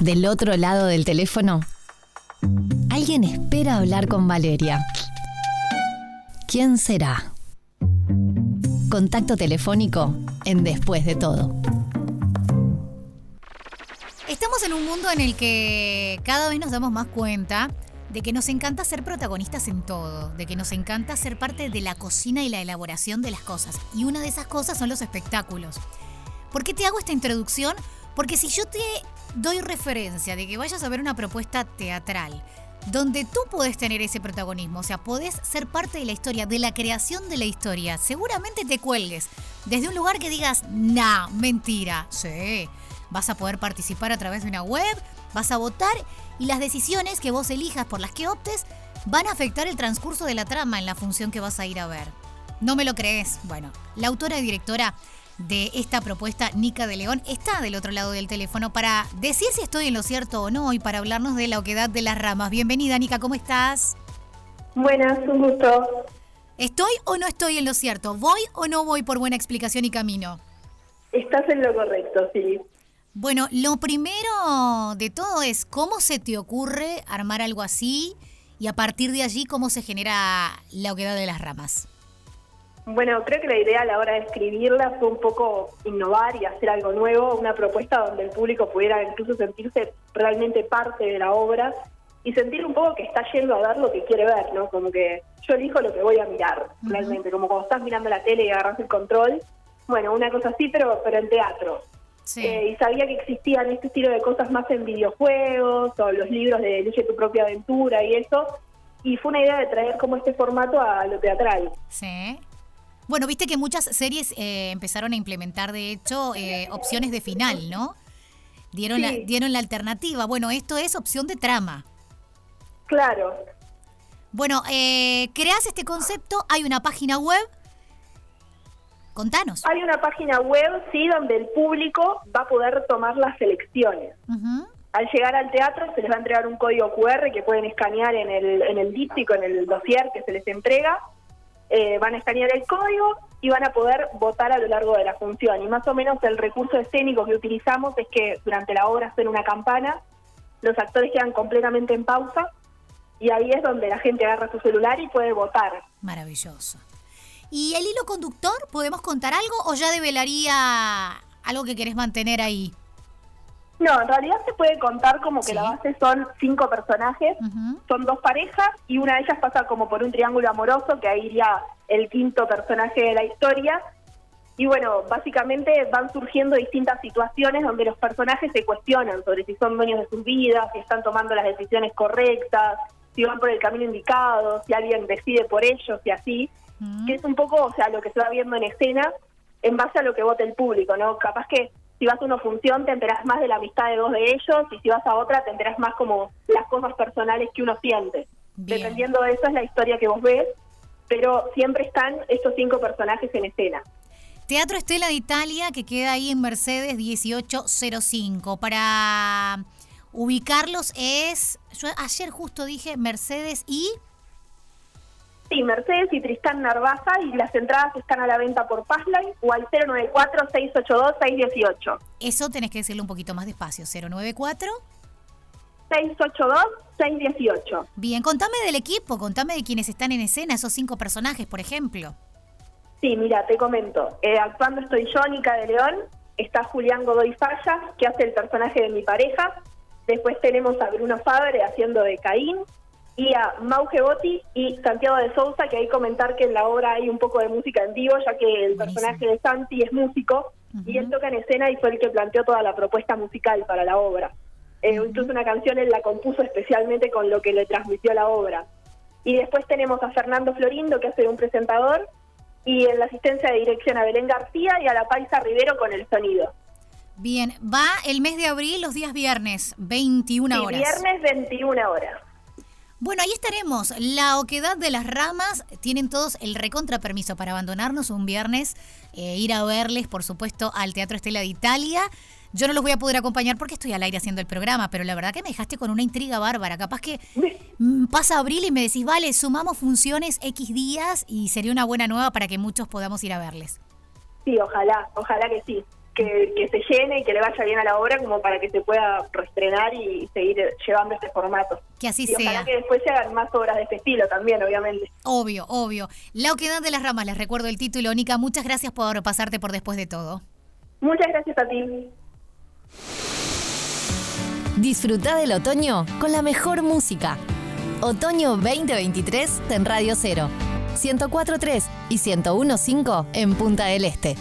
Del otro lado del teléfono, alguien espera hablar con Valeria. ¿Quién será? Contacto telefónico en Después de todo. Estamos en un mundo en el que cada vez nos damos más cuenta de que nos encanta ser protagonistas en todo, de que nos encanta ser parte de la cocina y la elaboración de las cosas. Y una de esas cosas son los espectáculos. ¿Por qué te hago esta introducción? Porque si yo te doy referencia de que vayas a ver una propuesta teatral, donde tú puedes tener ese protagonismo, o sea, podés ser parte de la historia, de la creación de la historia, seguramente te cuelgues desde un lugar que digas, nah, mentira, sí, vas a poder participar a través de una web, vas a votar y las decisiones que vos elijas por las que optes van a afectar el transcurso de la trama en la función que vas a ir a ver. ¿No me lo crees? Bueno, la autora y directora de esta propuesta, Nica de León, está del otro lado del teléfono para decir si estoy en lo cierto o no y para hablarnos de la oquedad de las ramas. Bienvenida, Nica, ¿cómo estás? Buenas, un gusto. ¿Estoy o no estoy en lo cierto? ¿Voy o no voy por buena explicación y camino? Estás en lo correcto, sí. Bueno, lo primero de todo es cómo se te ocurre armar algo así y a partir de allí cómo se genera la oquedad de las ramas. Bueno, creo que la idea a la hora de escribirla fue un poco innovar y hacer algo nuevo, una propuesta donde el público pudiera incluso sentirse realmente parte de la obra y sentir un poco que está yendo a ver lo que quiere ver, ¿no? Como que yo elijo lo que voy a mirar, realmente, como cuando estás mirando la tele y agarras el control. Bueno, una cosa así, pero, pero en teatro. Eh, y sabía que existían este estilo de cosas más en videojuegos o los libros de Elige tu propia aventura y eso. Y fue una idea de traer como este formato a lo teatral. Sí. Bueno, viste que muchas series eh, empezaron a implementar, de hecho, eh, opciones de final, ¿no? Dieron, la, dieron la alternativa. Bueno, esto es opción de trama. Claro. Bueno, eh, creas este concepto, hay una página web. Contanos. Hay una página web, sí, donde el público va a poder tomar las selecciones. Al llegar al teatro se les va a entregar un código QR que pueden escanear en el, en el díptico, en el dossier que se les entrega eh, van a escanear el código y van a poder votar a lo largo de la función. Y más o menos el recurso escénico que utilizamos es que durante la obra suena una campana, los actores quedan completamente en pausa y ahí es donde la gente agarra su celular y puede votar. Maravilloso. ¿Y el hilo conductor? ¿Podemos contar algo o ya develaría algo que querés mantener ahí? No, en realidad se puede contar como que la base son cinco personajes, son dos parejas y una de ellas pasa como por un triángulo amoroso, que ahí iría el quinto personaje de la historia. Y bueno, básicamente van surgiendo distintas situaciones donde los personajes se cuestionan sobre si son dueños de sus vidas, si están tomando las decisiones correctas, si van por el camino indicado, si alguien decide por ellos y así, que es un poco, o sea, lo que se va viendo en escena en base a lo que vota el público, ¿no? Capaz que si vas a una función te enterás más de la amistad de dos de ellos y si vas a otra te enterás más como las cosas personales que uno siente. Dependiendo de eso es la historia que vos ves, pero siempre están estos cinco personajes en escena. Teatro Estela de Italia que queda ahí en Mercedes 1805. Para ubicarlos es, yo ayer justo dije Mercedes y... Sí, Mercedes y Tristán Narvaza y las entradas están a la venta por Passline o al 094-682-618. Eso tenés que decirlo un poquito más despacio, 094. 682-618. Bien, contame del equipo, contame de quienes están en escena, esos cinco personajes, por ejemplo. Sí, mira, te comento. Eh, actuando estoy yo, Nica de León, está Julián Godoy Falla, que hace el personaje de mi pareja. Después tenemos a Bruno Fabre haciendo de Caín, y a Mauge Botti y Santiago de Sousa, que hay comentar que en la obra hay un poco de música en vivo, ya que el personaje de Santi es músico y él toca en escena y fue el que planteó toda la propuesta musical para la obra. Eh, incluso una canción él la compuso especialmente con lo que le transmitió la obra. Y después tenemos a Fernando Florindo, que hace un presentador, y en la asistencia de dirección a Belén García y a la Paisa Rivero con el sonido. Bien, va el mes de abril, los días viernes, 21 horas. Viernes, 21 horas. Bueno, ahí estaremos. La oquedad de las ramas tienen todos el recontra permiso para abandonarnos un viernes, eh, ir a verles, por supuesto, al Teatro Estela de Italia. Yo no los voy a poder acompañar porque estoy al aire haciendo el programa, pero la verdad que me dejaste con una intriga bárbara. Capaz que mm, pasa abril y me decís, vale, sumamos funciones X días y sería una buena nueva para que muchos podamos ir a verles. Sí, ojalá, ojalá que sí que, se llene y que le vaya bien a la obra como para que se pueda reestrenar y seguir llevando este formato. Que así y sea. que después se hagan más obras de este estilo también, obviamente. Obvio, obvio. La Oquedad de las Ramas, les recuerdo el título. Nica, muchas gracias por pasarte por después de todo. Muchas gracias a ti. Disfruta del otoño con la mejor música. Otoño 2023 en Radio Cero. 104.3 y 101.5 en Punta del Este.